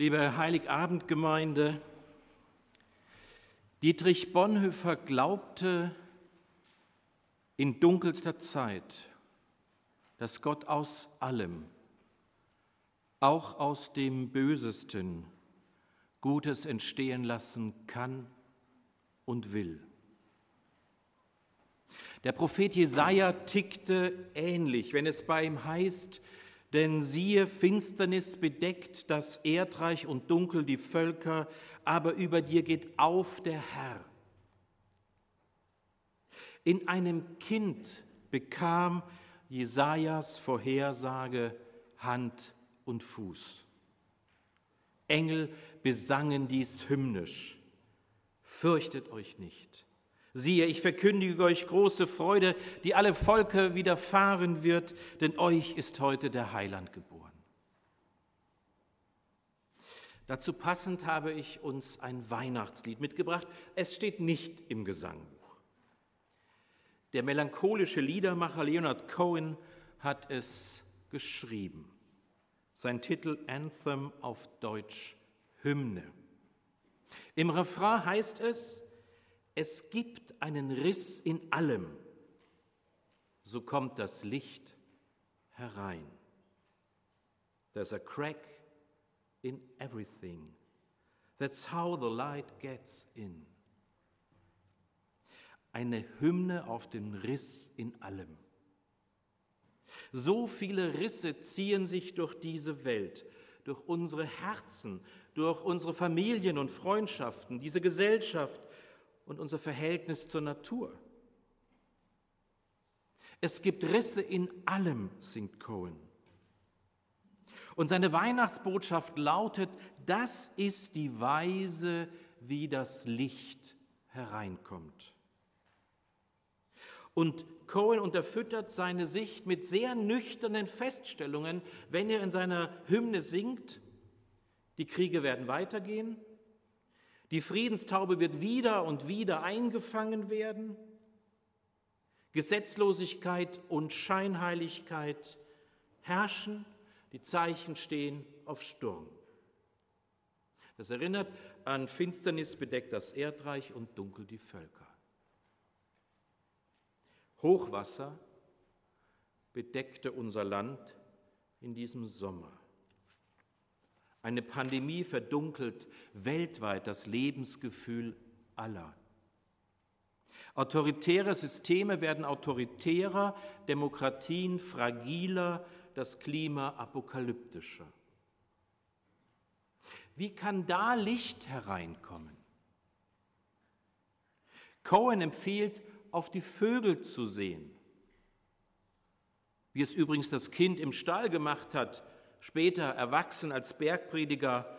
Liebe Heiligabendgemeinde, Dietrich Bonhoeffer glaubte in dunkelster Zeit, dass Gott aus allem, auch aus dem Bösesten, Gutes entstehen lassen kann und will. Der Prophet Jesaja tickte ähnlich, wenn es bei ihm heißt, denn siehe, Finsternis bedeckt das Erdreich und dunkel die Völker, aber über dir geht auf der Herr. In einem Kind bekam Jesajas Vorhersage Hand und Fuß. Engel besangen dies hymnisch. Fürchtet euch nicht. Siehe, ich verkündige euch große Freude, die alle Volker widerfahren wird, denn euch ist heute der Heiland geboren. Dazu passend habe ich uns ein Weihnachtslied mitgebracht. Es steht nicht im Gesangbuch. Der melancholische Liedermacher Leonard Cohen hat es geschrieben. Sein Titel Anthem auf Deutsch Hymne. Im Refrain heißt es, es gibt einen Riss in allem, so kommt das Licht herein. There's a crack in everything. That's how the light gets in. Eine Hymne auf den Riss in allem. So viele Risse ziehen sich durch diese Welt, durch unsere Herzen, durch unsere Familien und Freundschaften, diese Gesellschaft und unser Verhältnis zur Natur. Es gibt Risse in allem, singt Cohen. Und seine Weihnachtsbotschaft lautet, das ist die Weise, wie das Licht hereinkommt. Und Cohen unterfüttert seine Sicht mit sehr nüchternen Feststellungen, wenn er in seiner Hymne singt, die Kriege werden weitergehen, die Friedenstaube wird wieder und wieder eingefangen werden. Gesetzlosigkeit und Scheinheiligkeit herrschen, die Zeichen stehen auf Sturm. Das erinnert an Finsternis bedeckt das Erdreich und dunkel die Völker. Hochwasser bedeckte unser Land in diesem Sommer. Eine Pandemie verdunkelt weltweit das Lebensgefühl aller. Autoritäre Systeme werden autoritärer, Demokratien fragiler, das Klima apokalyptischer. Wie kann da Licht hereinkommen? Cohen empfiehlt, auf die Vögel zu sehen, wie es übrigens das Kind im Stall gemacht hat, später erwachsen als Bergprediger,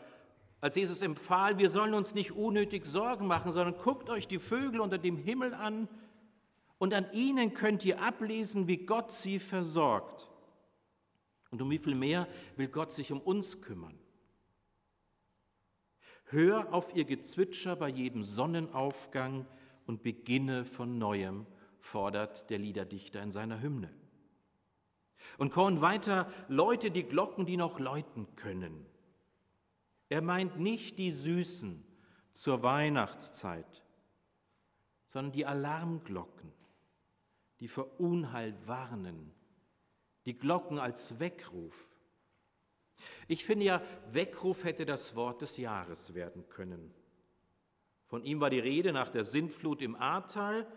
als Jesus empfahl, wir sollen uns nicht unnötig Sorgen machen, sondern guckt euch die Vögel unter dem Himmel an und an ihnen könnt ihr ablesen, wie Gott sie versorgt. Und um wie viel mehr will Gott sich um uns kümmern? Hör auf ihr Gezwitscher bei jedem Sonnenaufgang und beginne von neuem, fordert der Liederdichter in seiner Hymne. Und Korn weiter, Leute die Glocken, die noch läuten können. Er meint nicht die Süßen zur Weihnachtszeit, sondern die Alarmglocken, die vor Unheil warnen, die Glocken als Weckruf. Ich finde ja, Weckruf hätte das Wort des Jahres werden können. Von ihm war die Rede nach der Sintflut im Ahrtal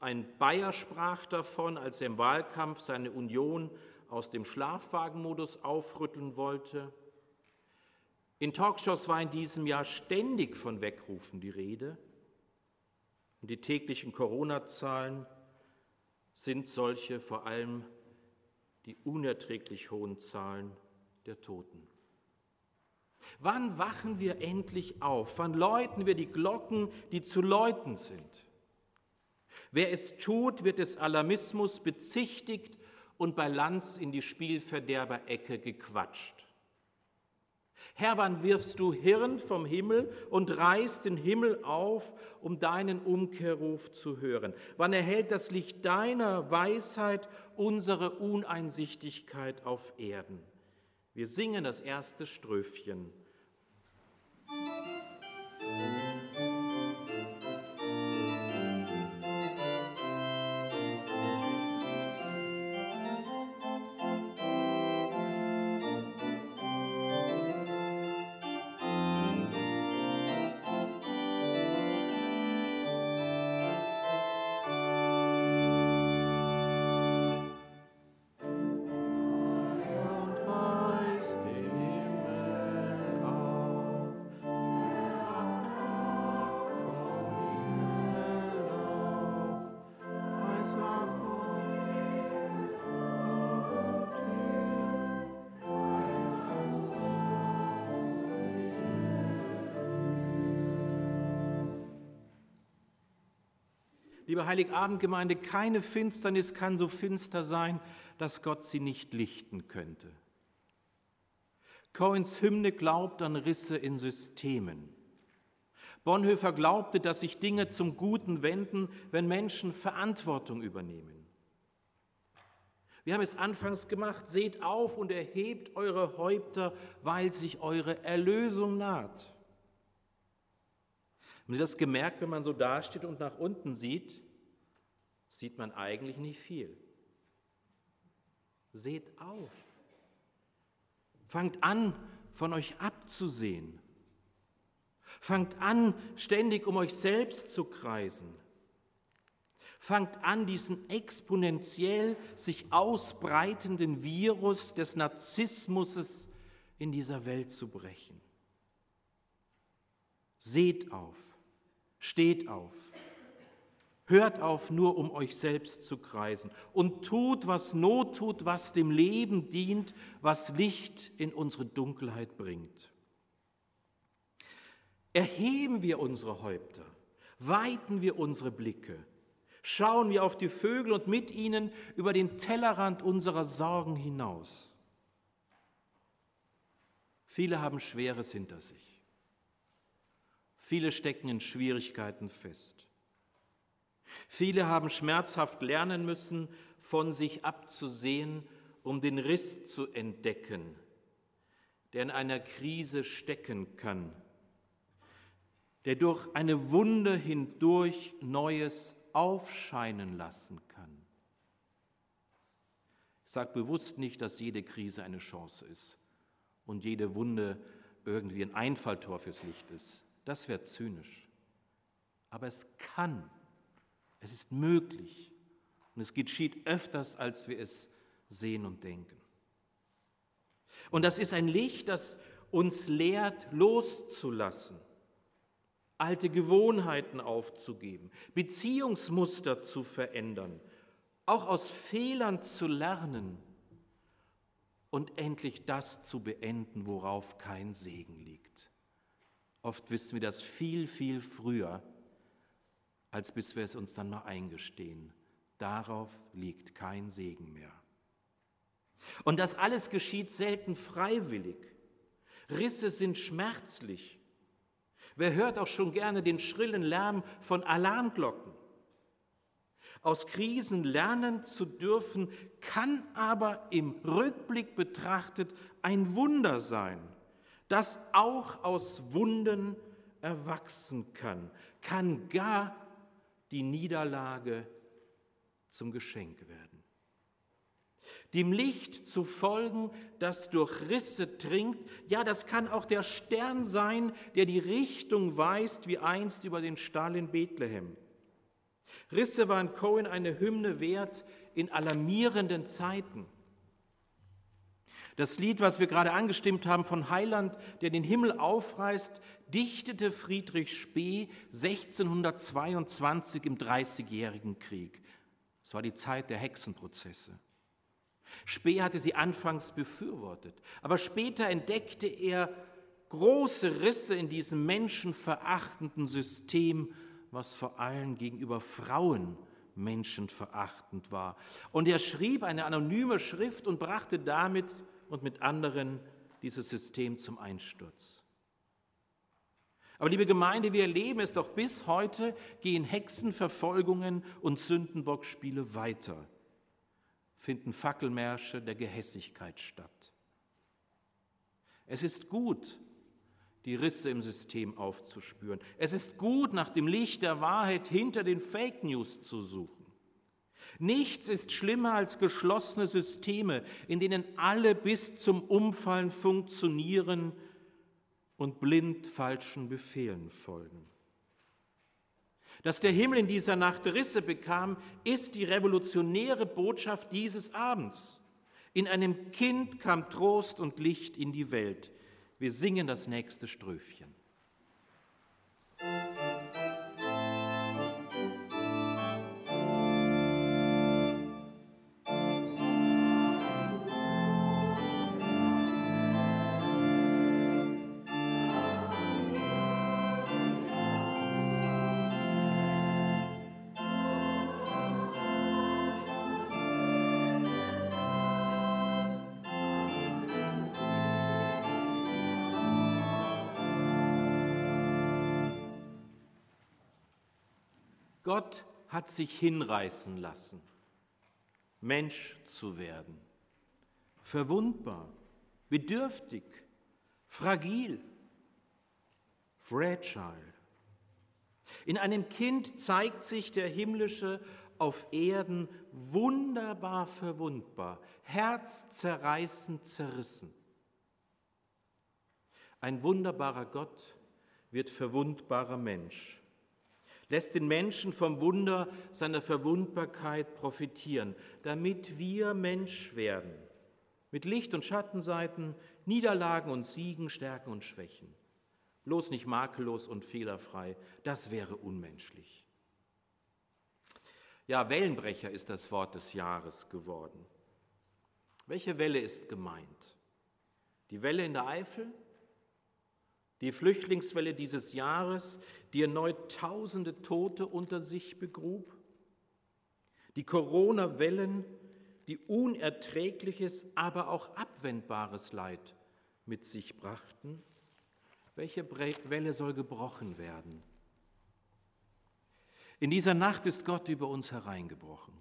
ein Bayer sprach davon, als er im Wahlkampf seine Union aus dem Schlafwagenmodus aufrütteln wollte. In Talkshows war in diesem Jahr ständig von Wegrufen die Rede. Und die täglichen Corona-Zahlen sind solche, vor allem die unerträglich hohen Zahlen der Toten. Wann wachen wir endlich auf? Wann läuten wir die Glocken, die zu läuten sind? Wer es tut, wird des Alarmismus bezichtigt und bei Lanz in die Spielverderberecke gequatscht. Herr, wann wirfst du Hirn vom Himmel und reißt den Himmel auf, um deinen Umkehrruf zu hören? Wann erhält das Licht deiner Weisheit unsere Uneinsichtigkeit auf Erden? Wir singen das erste Ströfchen Liebe Heiligabendgemeinde, keine Finsternis kann so finster sein, dass Gott sie nicht lichten könnte. Cohens Hymne glaubt an Risse in Systemen. Bonhoeffer glaubte, dass sich Dinge zum Guten wenden, wenn Menschen Verantwortung übernehmen. Wir haben es anfangs gemacht, seht auf und erhebt eure Häupter, weil sich eure Erlösung naht. Haben Sie das gemerkt, wenn man so dasteht und nach unten sieht? Sieht man eigentlich nicht viel. Seht auf. Fangt an, von euch abzusehen. Fangt an, ständig um euch selbst zu kreisen. Fangt an, diesen exponentiell sich ausbreitenden Virus des Narzissmus in dieser Welt zu brechen. Seht auf. Steht auf. Hört auf, nur um euch selbst zu kreisen und tut, was Not tut, was dem Leben dient, was Licht in unsere Dunkelheit bringt. Erheben wir unsere Häupter, weiten wir unsere Blicke, schauen wir auf die Vögel und mit ihnen über den Tellerrand unserer Sorgen hinaus. Viele haben Schweres hinter sich. Viele stecken in Schwierigkeiten fest. Viele haben schmerzhaft lernen müssen, von sich abzusehen, um den Riss zu entdecken, der in einer Krise stecken kann, der durch eine Wunde hindurch Neues aufscheinen lassen kann. Ich sage bewusst nicht, dass jede Krise eine Chance ist und jede Wunde irgendwie ein Einfalltor fürs Licht ist. Das wäre zynisch. Aber es kann, es ist möglich und es geschieht öfters, als wir es sehen und denken. Und das ist ein Licht, das uns lehrt, loszulassen, alte Gewohnheiten aufzugeben, Beziehungsmuster zu verändern, auch aus Fehlern zu lernen und endlich das zu beenden, worauf kein Segen liegt. Oft wissen wir das viel, viel früher, als bis wir es uns dann mal eingestehen. Darauf liegt kein Segen mehr. Und das alles geschieht selten freiwillig. Risse sind schmerzlich. Wer hört auch schon gerne den schrillen Lärm von Alarmglocken? Aus Krisen lernen zu dürfen, kann aber im Rückblick betrachtet ein Wunder sein das auch aus Wunden erwachsen kann, kann gar die Niederlage zum Geschenk werden. Dem Licht zu folgen, das durch Risse dringt, ja, das kann auch der Stern sein, der die Richtung weist, wie einst über den Stall in Bethlehem. Risse waren Cohen eine Hymne wert in alarmierenden Zeiten. Das Lied, was wir gerade angestimmt haben von Heiland, der den Himmel aufreißt, dichtete Friedrich Spee 1622 im Dreißigjährigen Krieg. Es war die Zeit der Hexenprozesse. Spee hatte sie anfangs befürwortet, aber später entdeckte er große Risse in diesem menschenverachtenden System, was vor allem gegenüber Frauen menschenverachtend war. Und er schrieb eine anonyme Schrift und brachte damit und mit anderen dieses System zum Einsturz. Aber liebe Gemeinde, wir erleben es doch bis heute, gehen Hexenverfolgungen und Sündenbockspiele weiter, finden Fackelmärsche der Gehässigkeit statt. Es ist gut, die Risse im System aufzuspüren. Es ist gut, nach dem Licht der Wahrheit hinter den Fake News zu suchen. Nichts ist schlimmer als geschlossene Systeme, in denen alle bis zum Umfallen funktionieren und blind falschen Befehlen folgen. Dass der Himmel in dieser Nacht Risse bekam, ist die revolutionäre Botschaft dieses Abends. In einem Kind kam Trost und Licht in die Welt. Wir singen das nächste Ströfchen. Gott hat sich hinreißen lassen, Mensch zu werden, verwundbar, bedürftig, fragil, fragile. In einem Kind zeigt sich der himmlische auf Erden wunderbar verwundbar, herzzerreißend zerrissen. Ein wunderbarer Gott wird verwundbarer Mensch lässt den Menschen vom Wunder seiner Verwundbarkeit profitieren, damit wir Mensch werden, mit Licht- und Schattenseiten, Niederlagen und Siegen, Stärken und Schwächen. Bloß nicht makellos und fehlerfrei, das wäre unmenschlich. Ja, Wellenbrecher ist das Wort des Jahres geworden. Welche Welle ist gemeint? Die Welle in der Eifel? Die Flüchtlingswelle dieses Jahres, die erneut tausende Tote unter sich begrub. Die Corona-Wellen, die unerträgliches, aber auch abwendbares Leid mit sich brachten. Welche Welle soll gebrochen werden? In dieser Nacht ist Gott über uns hereingebrochen,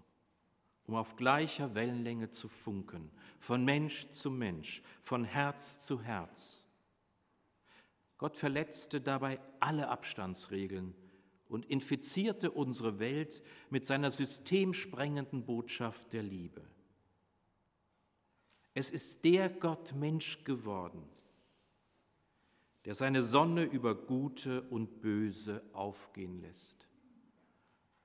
um auf gleicher Wellenlänge zu funken, von Mensch zu Mensch, von Herz zu Herz Gott verletzte dabei alle Abstandsregeln und infizierte unsere Welt mit seiner systemsprengenden Botschaft der Liebe. Es ist der Gott Mensch geworden, der seine Sonne über Gute und Böse aufgehen lässt.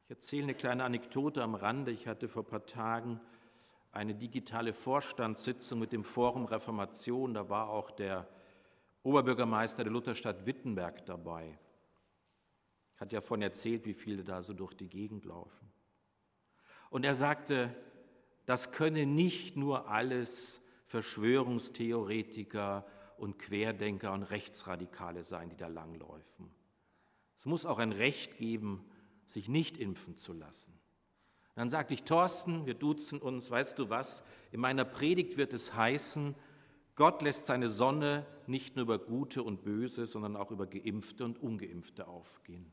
Ich erzähle eine kleine Anekdote am Rande. Ich hatte vor ein paar Tagen eine digitale Vorstandssitzung mit dem Forum Reformation. Da war auch der Oberbürgermeister der Lutherstadt Wittenberg dabei. Hat ja von erzählt, wie viele da so durch die Gegend laufen. Und er sagte, das könne nicht nur alles Verschwörungstheoretiker und Querdenker und Rechtsradikale sein, die da langläufen. Es muss auch ein Recht geben, sich nicht impfen zu lassen. Dann sagte ich, Thorsten, wir duzen uns, weißt du was, in meiner Predigt wird es heißen, Gott lässt seine Sonne nicht nur über Gute und Böse, sondern auch über Geimpfte und Ungeimpfte aufgehen.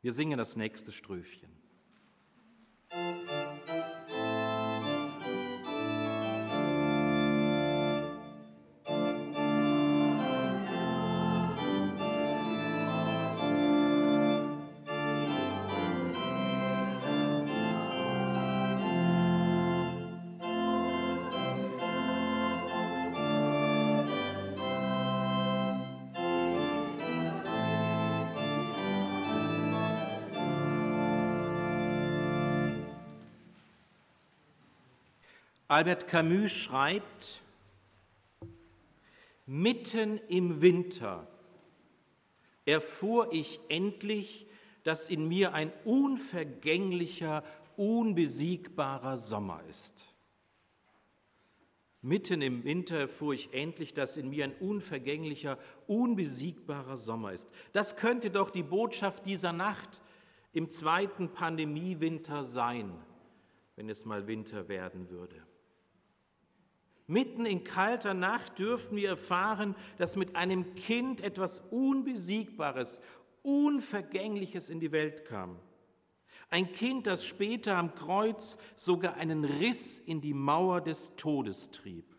Wir singen das nächste Ströfchen. Albert Camus schreibt, mitten im Winter erfuhr ich endlich, dass in mir ein unvergänglicher, unbesiegbarer Sommer ist. Mitten im Winter erfuhr ich endlich, dass in mir ein unvergänglicher, unbesiegbarer Sommer ist. Das könnte doch die Botschaft dieser Nacht im zweiten Pandemiewinter sein, wenn es mal Winter werden würde. Mitten in kalter Nacht dürfen wir erfahren, dass mit einem Kind etwas Unbesiegbares, Unvergängliches in die Welt kam. Ein Kind, das später am Kreuz sogar einen Riss in die Mauer des Todes trieb.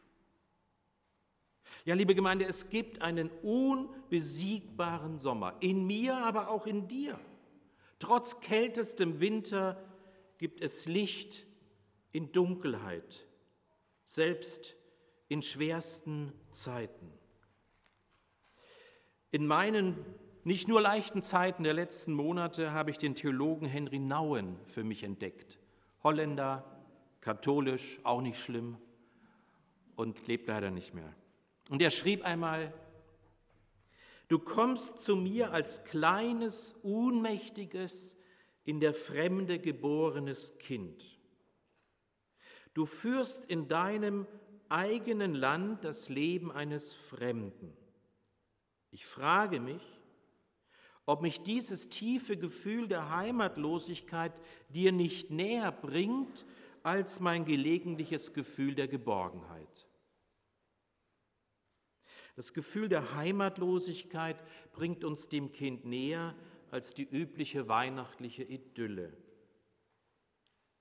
Ja, liebe Gemeinde, es gibt einen unbesiegbaren Sommer, in mir, aber auch in dir. Trotz kältestem Winter gibt es Licht in Dunkelheit, selbst in schwersten Zeiten. In meinen nicht nur leichten Zeiten der letzten Monate habe ich den Theologen Henry Nouwen für mich entdeckt. Holländer, katholisch, auch nicht schlimm und lebt leider nicht mehr. Und er schrieb einmal, Du kommst zu mir als kleines, unmächtiges, in der Fremde geborenes Kind. Du führst in deinem eigenen Land das Leben eines Fremden. Ich frage mich, ob mich dieses tiefe Gefühl der Heimatlosigkeit dir nicht näher bringt als mein gelegentliches Gefühl der Geborgenheit. Das Gefühl der Heimatlosigkeit bringt uns dem Kind näher als die übliche weihnachtliche Idylle.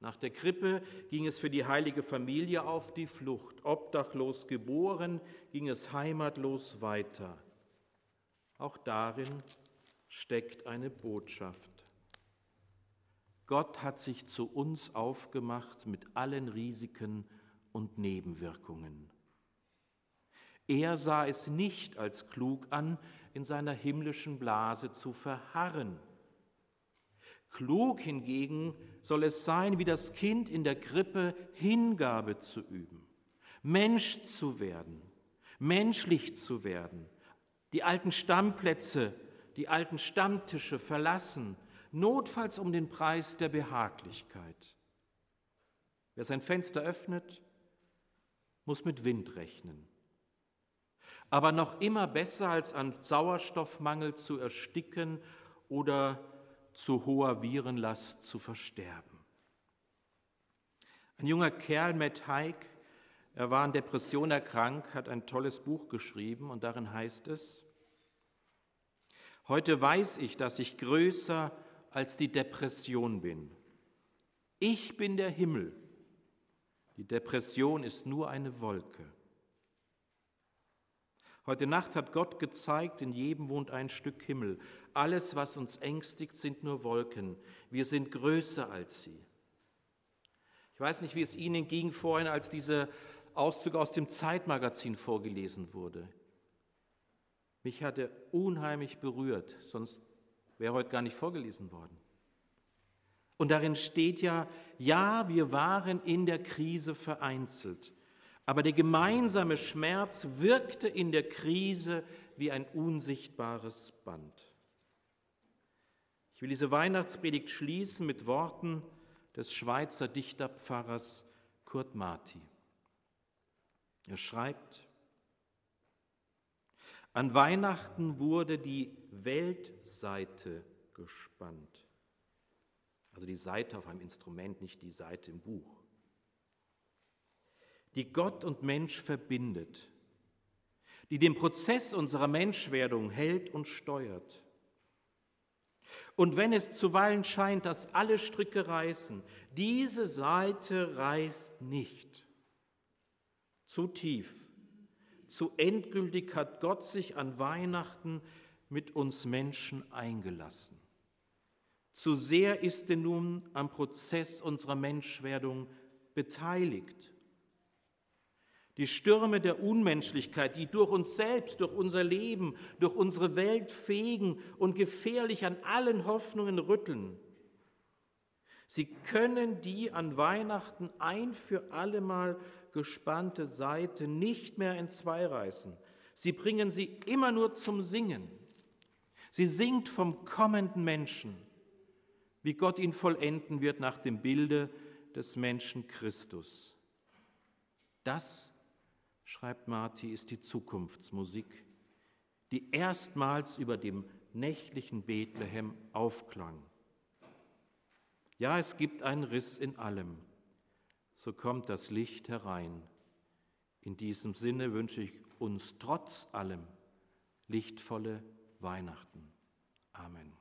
Nach der Krippe ging es für die heilige Familie auf die Flucht. Obdachlos geboren ging es heimatlos weiter. Auch darin steckt eine Botschaft. Gott hat sich zu uns aufgemacht mit allen Risiken und Nebenwirkungen. Er sah es nicht als klug an, in seiner himmlischen Blase zu verharren. Klug hingegen soll es sein, wie das Kind in der Krippe Hingabe zu üben, Mensch zu werden, menschlich zu werden, die alten Stammplätze, die alten Stammtische verlassen, notfalls um den Preis der Behaglichkeit. Wer sein Fenster öffnet, muss mit Wind rechnen aber noch immer besser als an Sauerstoffmangel zu ersticken oder zu hoher Virenlast zu versterben. Ein junger Kerl, Matt Haig, er war an Depression erkrankt, hat ein tolles Buch geschrieben und darin heißt es, Heute weiß ich, dass ich größer als die Depression bin. Ich bin der Himmel. Die Depression ist nur eine Wolke. Heute Nacht hat Gott gezeigt, in jedem wohnt ein Stück Himmel. Alles, was uns ängstigt, sind nur Wolken. Wir sind größer als sie. Ich weiß nicht, wie es Ihnen ging vorhin, als dieser Auszug aus dem Zeitmagazin vorgelesen wurde. Mich hat er unheimlich berührt, sonst wäre heute gar nicht vorgelesen worden. Und darin steht ja, ja, wir waren in der Krise vereinzelt. Aber der gemeinsame Schmerz wirkte in der Krise wie ein unsichtbares Band. Ich will diese Weihnachtspredigt schließen mit Worten des Schweizer Dichterpfarrers Kurt Marti. Er schreibt, an Weihnachten wurde die Weltseite gespannt. Also die Seite auf einem Instrument, nicht die Seite im Buch die Gott und Mensch verbindet, die den Prozess unserer Menschwerdung hält und steuert. Und wenn es zuweilen scheint, dass alle Stricke reißen, diese Seite reißt nicht. Zu tief, zu endgültig hat Gott sich an Weihnachten mit uns Menschen eingelassen. Zu sehr ist er nun am Prozess unserer Menschwerdung beteiligt. Die Stürme der Unmenschlichkeit, die durch uns selbst, durch unser Leben, durch unsere Welt fegen und gefährlich an allen Hoffnungen rütteln. Sie können die an Weihnachten ein für allemal gespannte Seite nicht mehr entzweireißen. Sie bringen sie immer nur zum Singen. Sie singt vom kommenden Menschen, wie Gott ihn vollenden wird nach dem Bilde des Menschen Christus. Das schreibt Marti, ist die Zukunftsmusik, die erstmals über dem nächtlichen Bethlehem aufklang. Ja, es gibt einen Riss in allem, so kommt das Licht herein. In diesem Sinne wünsche ich uns trotz allem lichtvolle Weihnachten. Amen.